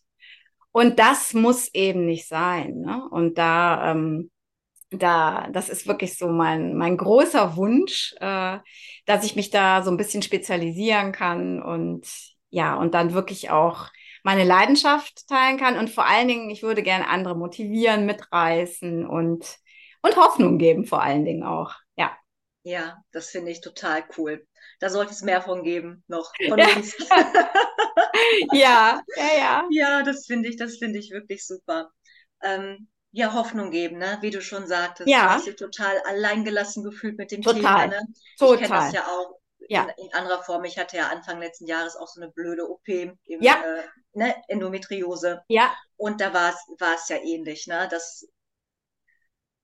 Und das muss eben nicht sein. Ne? Und da ähm, da, das ist wirklich so mein, mein großer Wunsch, äh, dass ich mich da so ein bisschen spezialisieren kann und ja, und dann wirklich auch meine Leidenschaft teilen kann und vor allen Dingen, ich würde gerne andere motivieren, mitreißen und, und Hoffnung geben, vor allen Dingen auch. Ja. Ja, das finde ich total cool. Da sollte es mehr von geben, noch von ja. uns. [LAUGHS] ja, ja, ja. Ja, das finde ich, das finde ich wirklich super. Ähm, ja, Hoffnung geben, ne? wie du schon sagtest. Ja. Du hast dich total alleingelassen gefühlt mit dem total. Thema. Ne? Total. Ich kenne das ja auch ja. In, in, anderer Form. Ich hatte ja Anfang letzten Jahres auch so eine blöde OP im ja. äh, ne? Endometriose. Ja. Und da war es ja ähnlich, ne? dass,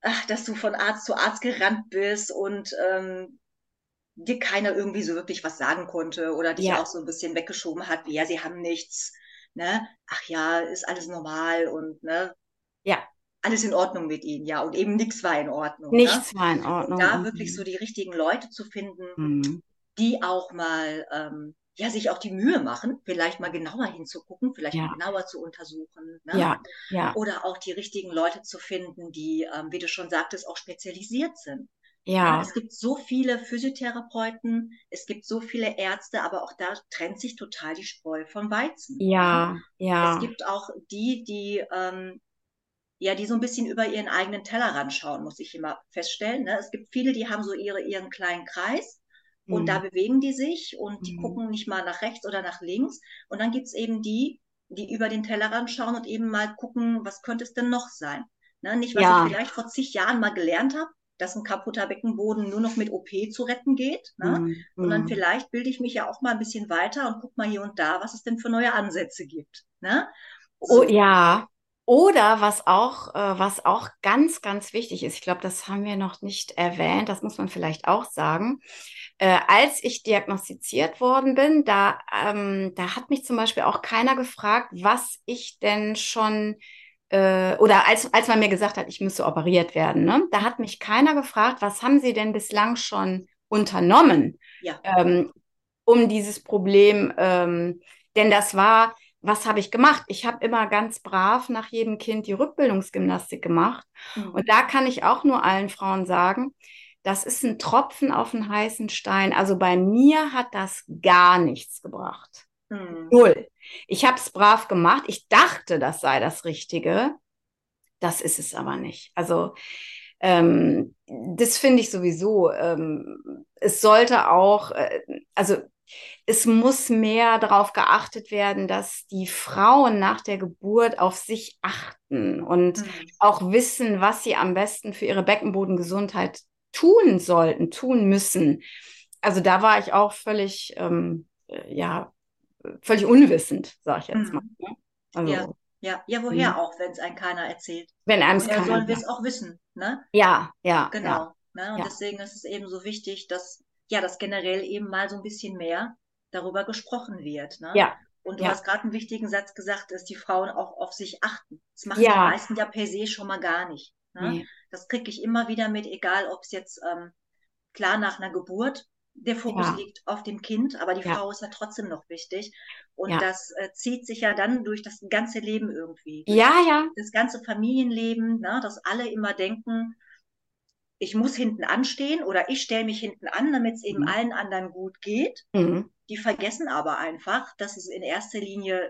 ach, dass du von Arzt zu Arzt gerannt bist und ähm, dir keiner irgendwie so wirklich was sagen konnte oder dich ja. auch so ein bisschen weggeschoben hat, wie ja, sie haben nichts. Ne? Ach ja, ist alles normal und ne? Ja alles in Ordnung mit ihnen, ja. Und eben nichts war in Ordnung. Nichts ne? war in Ordnung. Und da mhm. wirklich so die richtigen Leute zu finden, mhm. die auch mal, ähm, ja, sich auch die Mühe machen, vielleicht mal genauer hinzugucken, vielleicht ja. mal genauer zu untersuchen. Ne? Ja, ja. Oder auch die richtigen Leute zu finden, die, ähm, wie du schon sagtest, auch spezialisiert sind. Ja. Es gibt so viele Physiotherapeuten, es gibt so viele Ärzte, aber auch da trennt sich total die Spreu vom Weizen. Ja, ja. Es gibt auch die, die ähm, ja, die so ein bisschen über ihren eigenen Tellerrand schauen, muss ich immer feststellen. Ne? Es gibt viele, die haben so ihre, ihren kleinen Kreis und mhm. da bewegen die sich und die mhm. gucken nicht mal nach rechts oder nach links. Und dann gibt's eben die, die über den Tellerrand schauen und eben mal gucken, was könnte es denn noch sein. Ne? Nicht, was ja. ich vielleicht vor zig Jahren mal gelernt habe, dass ein kaputter Beckenboden nur noch mit OP zu retten geht. Ne? Mhm. Sondern mhm. vielleicht bilde ich mich ja auch mal ein bisschen weiter und guck mal hier und da, was es denn für neue Ansätze gibt. Ne? So. Oh ja, Oder was auch, äh, was auch ganz, ganz wichtig ist, ich glaube, das haben wir noch nicht erwähnt, das muss man vielleicht auch sagen. Äh, als ich diagnostiziert worden bin, da, ähm, da hat mich zum Beispiel auch keiner gefragt, was ich denn schon äh, oder als, als man mir gesagt hat, ich müsste operiert werden, ne? da hat mich keiner gefragt, was haben Sie denn bislang schon unternommen, Ja. ähm, um dieses Problem, ähm, denn das war, was habe ich gemacht? Ich habe immer ganz brav nach jedem Kind die Rückbildungsgymnastik gemacht. Mhm. Und da kann ich auch nur allen Frauen sagen, das ist ein Tropfen auf einen heißen Stein. Also bei mir hat das gar nichts gebracht. Mhm. Null. Ich habe es brav gemacht. Ich dachte, das sei das Richtige. Das ist es aber nicht. Also ähm, das finde ich sowieso. Ähm, es sollte auch, äh, also es muss mehr darauf geachtet werden, dass die Frauen nach der Geburt auf sich achten und Mhm. auch wissen, was sie am besten für ihre Beckenbodengesundheit tun sollten, tun müssen. Also da war ich auch völlig, ähm, äh, ja, völlig unwissend, sage ich jetzt mal. Mhm. Ne? Also, Ja. Ja, ja, woher Mhm. auch, wenn es einem keiner erzählt? wenn einem es keiner sollen wir es auch wissen, ne? Ja, ja, ja, Genau. Ne? Und ja. deswegen ist es eben so wichtig, dass, ja, dass generell eben mal so ein bisschen mehr darüber gesprochen wird, ne? ja, Und du ja. hast gerade einen wichtigen Satz gesagt, dass die Frauen auch auf sich achten. Das machen Ja. die meisten ja per se schon mal gar nicht. Ne? Nee. Das kriege ich immer wieder mit, egal ob es jetzt ähm, klar nach einer Geburt der Fokus Ja. liegt auf dem Kind, aber die. Frau ist ja trotzdem noch wichtig. Und das äh, zieht sich ja dann durch das ganze Leben irgendwie. Ja, ja, das ganze Familienleben, ne, dass alle immer denken, ich muss hinten anstehen oder ich stelle mich hinten an, damit es eben Mhm. allen anderen gut geht. mhm. Die vergessen aber einfach, dass es in erster Linie,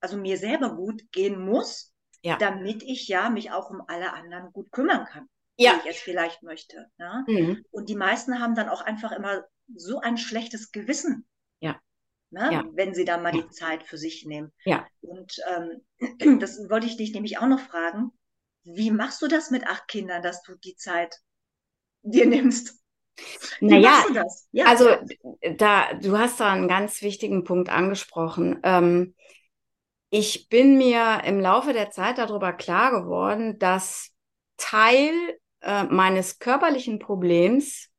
also mir selber gut gehen muss, Ja. damit ich ja mich auch um alle anderen gut kümmern kann, ja. wie ich es vielleicht möchte. Ne? Mhm. Und die meisten haben dann auch einfach immer so ein schlechtes Gewissen. Ja. Ne? Ja. Wenn sie dann mal die Zeit für sich nehmen. Ja. Und ähm, [CLEARS THROAT] das wollte ich dich nämlich auch noch fragen. Wie machst du das mit acht Kindern, dass du die Zeit dir nimmst? Wie Naja, du das? Ja, Also da, du hast da einen ganz wichtigen Punkt angesprochen. Ähm, ich bin mir im Laufe der Zeit darüber klar geworden, dass Teil äh, meines körperlichen Problems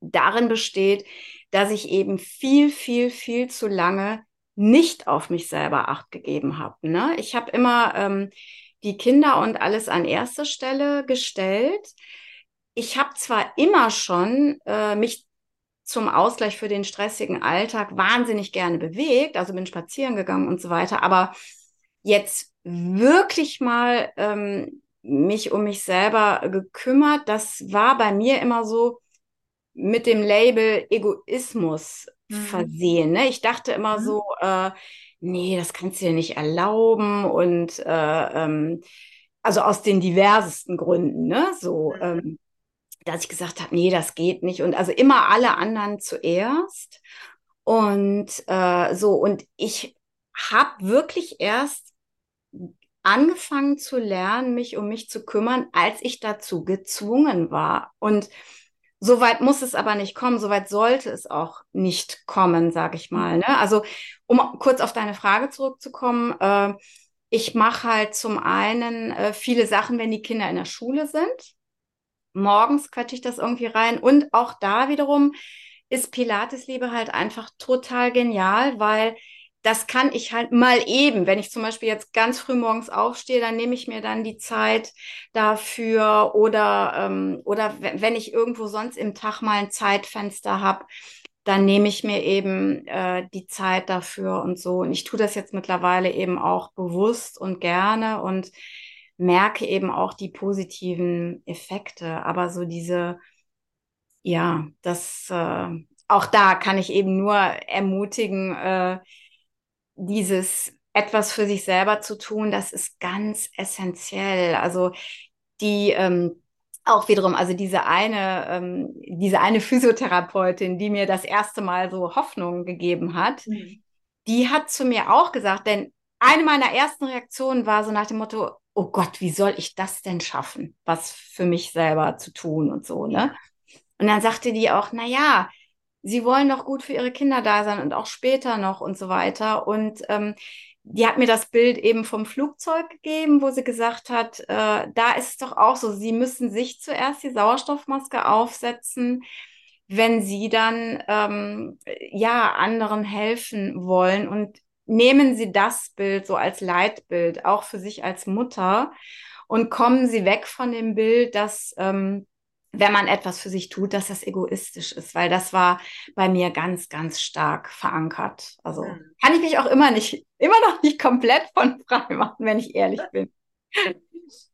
darin besteht, dass ich eben viel, viel, viel zu lange nicht auf mich selber acht gegeben habe. Ne? Ich habe immer ähm, die Kinder und alles an erste Stelle gestellt. Ich habe zwar immer schon äh, mich zum Ausgleich für den stressigen Alltag wahnsinnig gerne bewegt, also bin spazieren gegangen und so weiter, aber jetzt wirklich mal ähm, mich um mich selber gekümmert, das war bei mir immer so mit dem Label Egoismus Mhm. versehen. Ne? Ich dachte immer Mhm. so, äh, nee, das kannst du dir nicht erlauben und äh, ähm, also aus den diversesten Gründen, ne? So, Mhm. ähm, dass ich gesagt habe, nee, das geht nicht. Und also immer alle anderen zuerst. Und äh, so, und ich habe wirklich erst angefangen zu lernen, mich um mich zu kümmern, als ich dazu gezwungen war. Und Soweit muss es aber nicht kommen, soweit sollte es auch nicht kommen, sage ich mal. Ne? Also um kurz auf deine Frage zurückzukommen, äh, ich mache halt zum einen äh, viele Sachen, wenn die Kinder in der Schule sind. Morgens quetsche ich das irgendwie rein. Und auch da wiederum ist Pilatesliebe halt einfach total genial, weil das kann ich halt mal eben. Wenn ich zum Beispiel jetzt ganz früh morgens aufstehe, dann nehme ich mir dann die Zeit dafür oder, ähm, oder wenn ich irgendwo sonst im Tag mal ein Zeitfenster habe, dann nehme ich mir eben äh, die Zeit dafür und so. Und ich tue das jetzt mittlerweile eben auch bewusst und gerne und merke eben auch die positiven Effekte. Aber so diese, ja, das, äh, auch da kann ich eben nur ermutigen, äh, dieses etwas für sich selber zu tun, das ist ganz essentiell. Also die ähm, auch wiederum, also diese eine, ähm, diese eine Physiotherapeutin, die mir das erste Mal so Hoffnung gegeben hat, Mhm. die hat zu mir auch gesagt, denn eine meiner ersten Reaktionen war so nach dem Motto, oh Gott, wie soll ich das denn schaffen, was für mich selber zu tun und so, ne? Und dann sagte die auch, na ja, sie wollen doch gut für ihre Kinder da sein und auch später noch und so weiter. Und ähm, die hat mir das Bild eben vom Flugzeug gegeben, wo sie gesagt hat, äh, da ist es doch auch so, sie müssen sich zuerst die Sauerstoffmaske aufsetzen, wenn sie dann ähm, ja anderen helfen wollen und nehmen Sie das Bild so als Leitbild, auch für sich als Mutter und kommen Sie weg von dem Bild, dass ähm, wenn man etwas für sich tut, dass das egoistisch ist, weil das war bei mir ganz, ganz stark verankert. Also kann ich mich auch immer nicht, immer noch nicht komplett von frei machen, wenn ich ehrlich bin.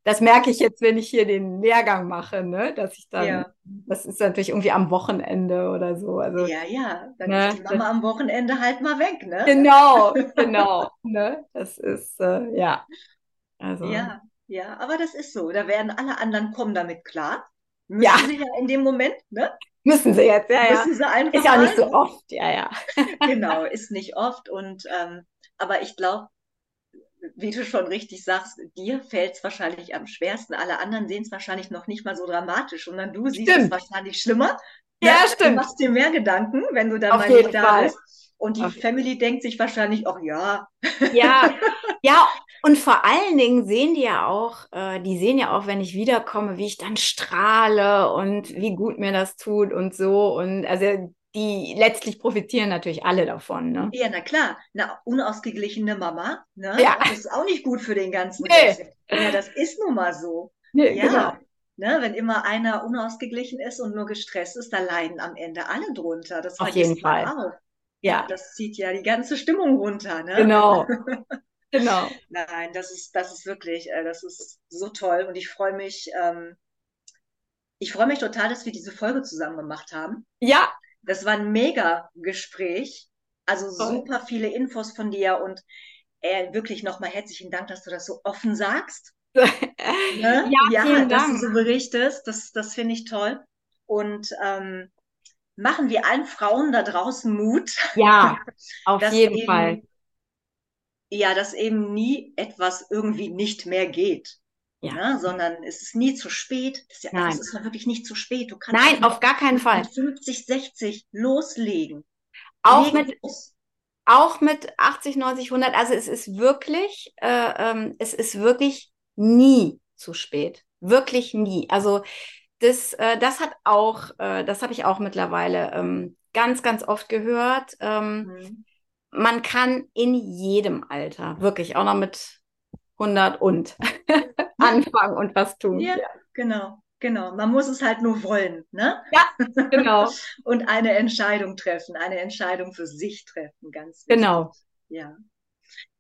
Das merke ich jetzt, wenn ich hier den Lehrgang mache, ne? Dass ich dann, ja. das ist natürlich irgendwie am Wochenende oder so. Also, ja, ja, dann ne? ist die Mama am Wochenende halt mal weg, ne? Genau, [LAUGHS] genau. ne? Das ist, äh, ja. Also. Ja, ja, aber das ist so. Da werden alle anderen kommen damit klar. Müssen ja. sie ja in dem Moment, ne? Müssen sie jetzt, ja, ja. Müssen sie einfach ist ja auch nicht so oft, ja, ja. [LAUGHS] genau, ist nicht oft. Und ähm, aber ich glaube, wie du schon richtig sagst, dir fällt es wahrscheinlich am schwersten. Alle anderen sehen es wahrscheinlich noch nicht mal so dramatisch. Und dann du siehst stimmt. es wahrscheinlich schlimmer. Ja, ja, stimmt. Du machst dir mehr Gedanken, wenn du dann Auf mal nicht da Fall. bist. Und die okay. Family denkt sich wahrscheinlich, ach ja. Ja, [LAUGHS] ja, und vor allen Dingen sehen die ja auch, äh, die sehen ja auch, wenn ich wiederkomme, wie ich dann strahle und wie gut mir das tut und so. Und also die letztlich profitieren natürlich alle davon. Ne? Ja, na klar. Eine unausgeglichene Mama, ne? Ja. Das ist auch nicht gut für den ganzen nee. Ja, das ist nun mal so. Nee, ja. Genau. Ne, wenn immer einer unausgeglichen ist und nur gestresst ist, da leiden am Ende alle drunter. Das Auf jeden Fall. Auch. Ja. Das zieht ja die ganze Stimmung runter. Ne? Genau. [LAUGHS] Genau. Nein, das ist, das ist wirklich, äh, das ist so toll und ich freue mich, ähm, ich freue mich total, dass wir diese Folge zusammen gemacht haben. Ja. Das war ein mega Gespräch. Also super viele Infos von dir und äh, wirklich nochmal herzlichen Dank, dass du das so offen sagst. [LAUGHS] ne? Ja, ja vielen dass Dank. du so berichtest. Das, das finde ich toll. Und ähm, machen wir allen Frauen da draußen Mut. Ja, [LAUGHS] auf jeden Fall. Ja, dass eben nie etwas irgendwie nicht mehr geht. Ja. Ne? Sondern es ist nie zu spät. Das ist, ja, Nein. das ist wirklich nicht zu spät. Du kannst Nein, auf gar keinen Fall. 50, 60 loslegen. Auch Legen mit, los. auch mit 80, 90, 100. Also es ist wirklich, äh, ähm, es ist wirklich nie zu spät. Wirklich nie. Also das, äh, das hat auch, äh, das habe ich auch mittlerweile ähm, ganz, ganz oft gehört. Ähm, mhm. Man kann in jedem Alter, wirklich auch noch mit 100 und [LAUGHS] anfangen und was tun. Ja, ja, genau. Genau, man muss es halt nur wollen, ne? Ja, genau. [LAUGHS] und eine Entscheidung treffen, eine Entscheidung für sich treffen, ganz wichtig. Genau. Ja.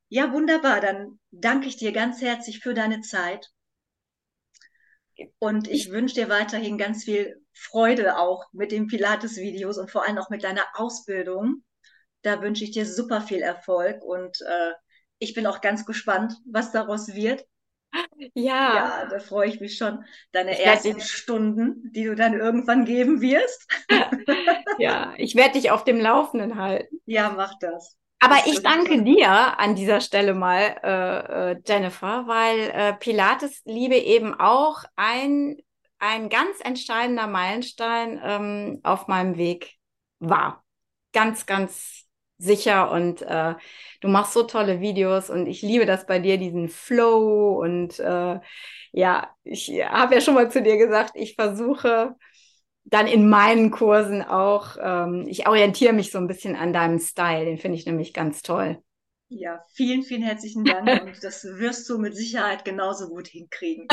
Ja, wunderbar. Dann danke ich dir ganz herzlich für deine Zeit. Und ich wünsche dir weiterhin ganz viel Freude auch mit den Pilates-Videos und vor allem auch mit deiner Ausbildung. Da wünsche ich dir super viel Erfolg und äh, ich bin auch ganz gespannt, was daraus wird. Ja. Ja, da freue ich mich schon. Deine ich ersten Stunden, die du dann irgendwann geben wirst. [LAUGHS] ja, ich werde dich auf dem Laufenden halten. Ja, mach das. Aber das ich danke toll. dir an dieser Stelle mal, äh, äh, Jennifer, weil äh, Pilates Liebe eben auch ein, ein ganz entscheidender Meilenstein ähm, auf meinem Weg war. Ganz, ganz sicher und äh, du machst so tolle Videos und ich liebe das bei dir, diesen Flow und äh, ja, ich habe ja schon mal zu dir gesagt, ich versuche dann in meinen Kursen auch, ähm, ich orientiere mich so ein bisschen an deinem Style, den finde ich nämlich ganz toll. Ja, vielen, vielen herzlichen Dank [LAUGHS] und das wirst du mit Sicherheit genauso gut hinkriegen.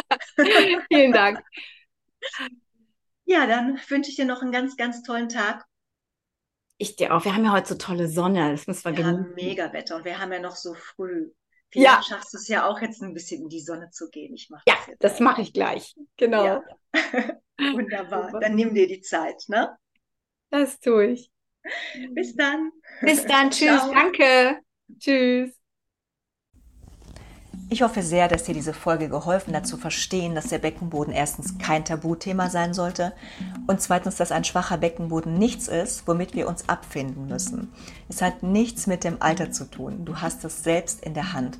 vielen Dank. [LAUGHS] Ja, dann wünsche ich dir noch einen ganz, ganz tollen Tag ich dir auch. Wir haben ja heute so tolle Sonne. Das müssen wir, wir genießen. haben mega Wetter und wir haben ja noch so früh. Vielleicht ja. schaffst du es ja auch jetzt ein bisschen in die Sonne zu gehen. Ich mach ja, das, das mache ich gleich. Genau. Ja. [LAUGHS] Wunderbar. Dann nimm dir die Zeit, ne? Das tue ich. Bis dann. Bis dann. [LAUGHS] Tschüss. Ciao. Danke. Tschüss. Ich hoffe sehr, dass dir diese Folge geholfen hat zu verstehen, dass der Beckenboden erstens kein Tabuthema sein sollte und zweitens, dass ein schwacher Beckenboden nichts ist, womit wir uns abfinden müssen. Es hat nichts mit dem Alter zu tun. Du hast es selbst in der Hand.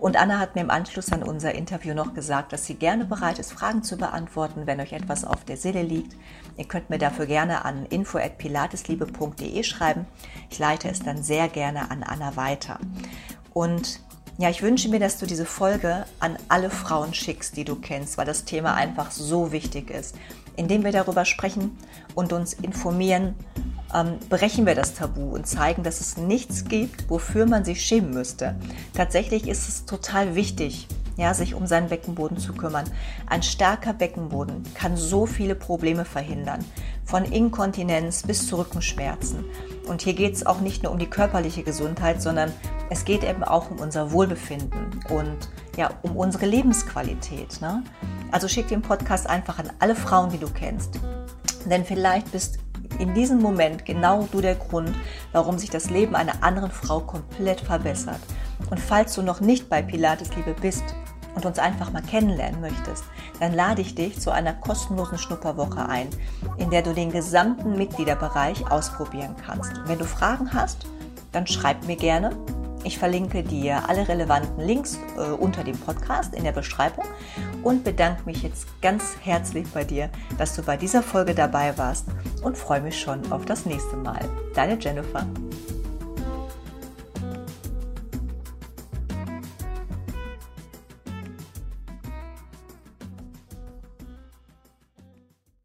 Und Anna hat mir im Anschluss an unser Interview noch gesagt, dass sie gerne bereit ist, Fragen zu beantworten, wenn euch etwas auf der Seele liegt. Ihr könnt mir dafür gerne an info@pilatesliebe.de schreiben. Ich leite es dann sehr gerne an Anna weiter. Und Ja, ich wünsche mir, dass du diese Folge an alle Frauen schickst, die du kennst, weil das Thema einfach so wichtig ist. Indem wir darüber sprechen und uns informieren, ähm, brechen wir das Tabu und zeigen, dass es nichts gibt, wofür man sich schämen müsste. Tatsächlich ist es total wichtig, ja, sich um seinen Beckenboden zu kümmern. Ein starker Beckenboden kann so viele Probleme verhindern, von Inkontinenz bis zu Rückenschmerzen. Und hier geht es auch nicht nur um die körperliche Gesundheit, sondern es geht eben auch um unser Wohlbefinden und ja, um unsere Lebensqualität. Ne? Also schick den Podcast einfach an alle Frauen, die du kennst. Denn vielleicht bist in diesem Moment genau du der Grund, warum sich das Leben einer anderen Frau komplett verbessert. Und falls du noch nicht bei Pilates Liebe bist und uns einfach mal kennenlernen möchtest, dann lade ich dich zu einer kostenlosen Schnupperwoche ein, in der du den gesamten Mitgliederbereich ausprobieren kannst. wenn du Fragen hast, dann schreib mir gerne. Ich verlinke dir alle relevanten Links äh, unter dem Podcast in der Beschreibung und bedanke mich jetzt ganz herzlich bei dir, dass du bei dieser Folge dabei warst und freue mich schon auf das nächste Mal. Deine Jennifer.